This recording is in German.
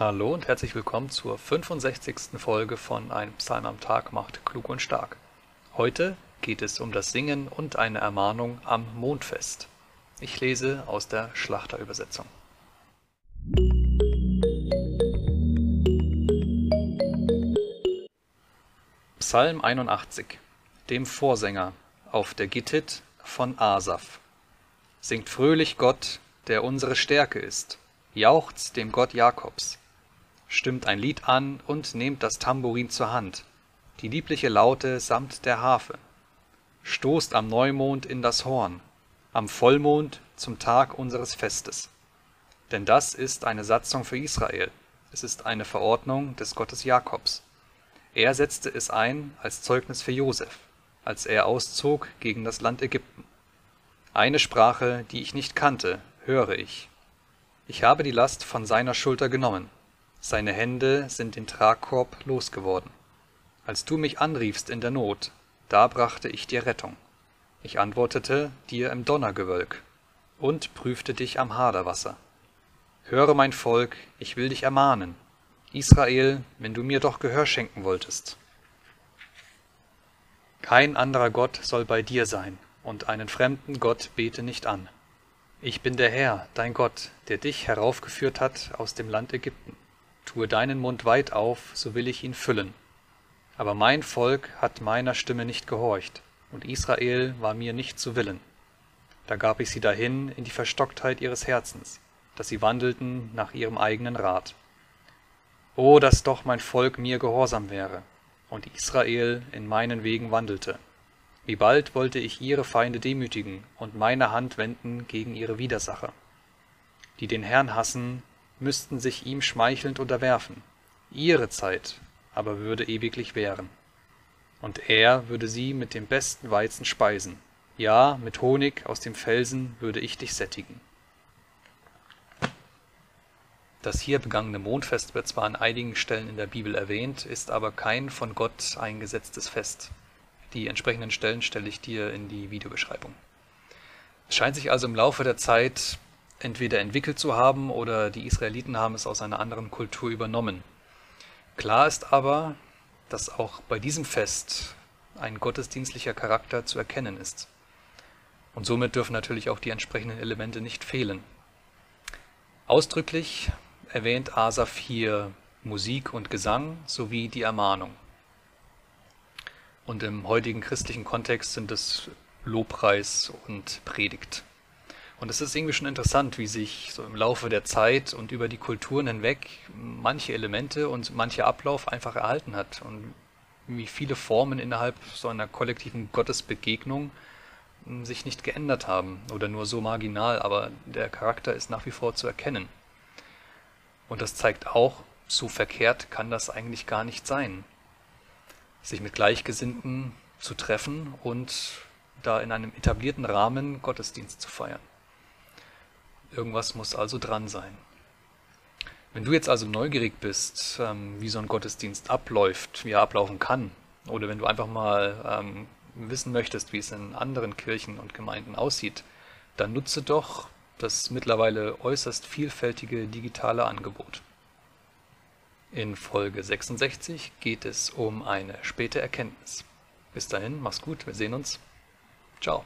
Hallo und herzlich willkommen zur 65. Folge von Ein Psalm am Tag macht klug und stark. Heute geht es um das Singen und eine Ermahnung am Mondfest. Ich lese aus der Schlachterübersetzung. Psalm 81 Dem Vorsänger auf der Gittit von Asaf. Singt fröhlich Gott, der unsere Stärke ist, jauchzt dem Gott Jakobs stimmt ein Lied an und nehmt das Tambourin zur Hand, die liebliche Laute samt der Harfe. Stoßt am Neumond in das Horn, am Vollmond zum Tag unseres Festes. Denn das ist eine Satzung für Israel, es ist eine Verordnung des Gottes Jakobs. Er setzte es ein als Zeugnis für Josef, als er auszog gegen das Land Ägypten. Eine Sprache, die ich nicht kannte, höre ich. Ich habe die Last von seiner Schulter genommen seine Hände sind den Tragkorb losgeworden. Als du mich anriefst in der Not, da brachte ich dir Rettung. Ich antwortete dir im Donnergewölk und prüfte dich am Haderwasser. Höre mein Volk, ich will dich ermahnen. Israel, wenn du mir doch Gehör schenken wolltest. Kein anderer Gott soll bei dir sein, und einen fremden Gott bete nicht an. Ich bin der Herr, dein Gott, der dich heraufgeführt hat aus dem Land Ägypten. Tue deinen Mund weit auf, so will ich ihn füllen. Aber mein Volk hat meiner Stimme nicht gehorcht, und Israel war mir nicht zu Willen. Da gab ich sie dahin in die Verstocktheit ihres Herzens, dass sie wandelten nach ihrem eigenen Rat. O, dass doch mein Volk mir gehorsam wäre, und Israel in meinen Wegen wandelte. Wie bald wollte ich ihre Feinde demütigen und meine Hand wenden gegen ihre Widersacher. Die den Herrn hassen, müssten sich ihm schmeichelnd unterwerfen, ihre Zeit aber würde ewiglich währen. Und er würde sie mit dem besten Weizen speisen, ja, mit Honig aus dem Felsen würde ich dich sättigen. Das hier begangene Mondfest wird zwar an einigen Stellen in der Bibel erwähnt, ist aber kein von Gott eingesetztes Fest. Die entsprechenden Stellen stelle ich dir in die Videobeschreibung. Es scheint sich also im Laufe der Zeit entweder entwickelt zu haben oder die Israeliten haben es aus einer anderen Kultur übernommen. Klar ist aber, dass auch bei diesem Fest ein gottesdienstlicher Charakter zu erkennen ist. Und somit dürfen natürlich auch die entsprechenden Elemente nicht fehlen. Ausdrücklich erwähnt Asaf hier Musik und Gesang sowie die Ermahnung. Und im heutigen christlichen Kontext sind es Lobpreis und Predigt. Und es ist irgendwie schon interessant, wie sich so im Laufe der Zeit und über die Kulturen hinweg manche Elemente und mancher Ablauf einfach erhalten hat und wie viele Formen innerhalb so einer kollektiven Gottesbegegnung hm, sich nicht geändert haben oder nur so marginal, aber der Charakter ist nach wie vor zu erkennen. Und das zeigt auch, so verkehrt kann das eigentlich gar nicht sein, sich mit Gleichgesinnten zu treffen und da in einem etablierten Rahmen Gottesdienst zu feiern. Irgendwas muss also dran sein. Wenn du jetzt also neugierig bist, ähm, wie so ein Gottesdienst abläuft, wie er ablaufen kann, oder wenn du einfach mal ähm, wissen möchtest, wie es in anderen Kirchen und Gemeinden aussieht, dann nutze doch das mittlerweile äußerst vielfältige digitale Angebot. In Folge 66 geht es um eine späte Erkenntnis. Bis dahin, mach's gut, wir sehen uns. Ciao.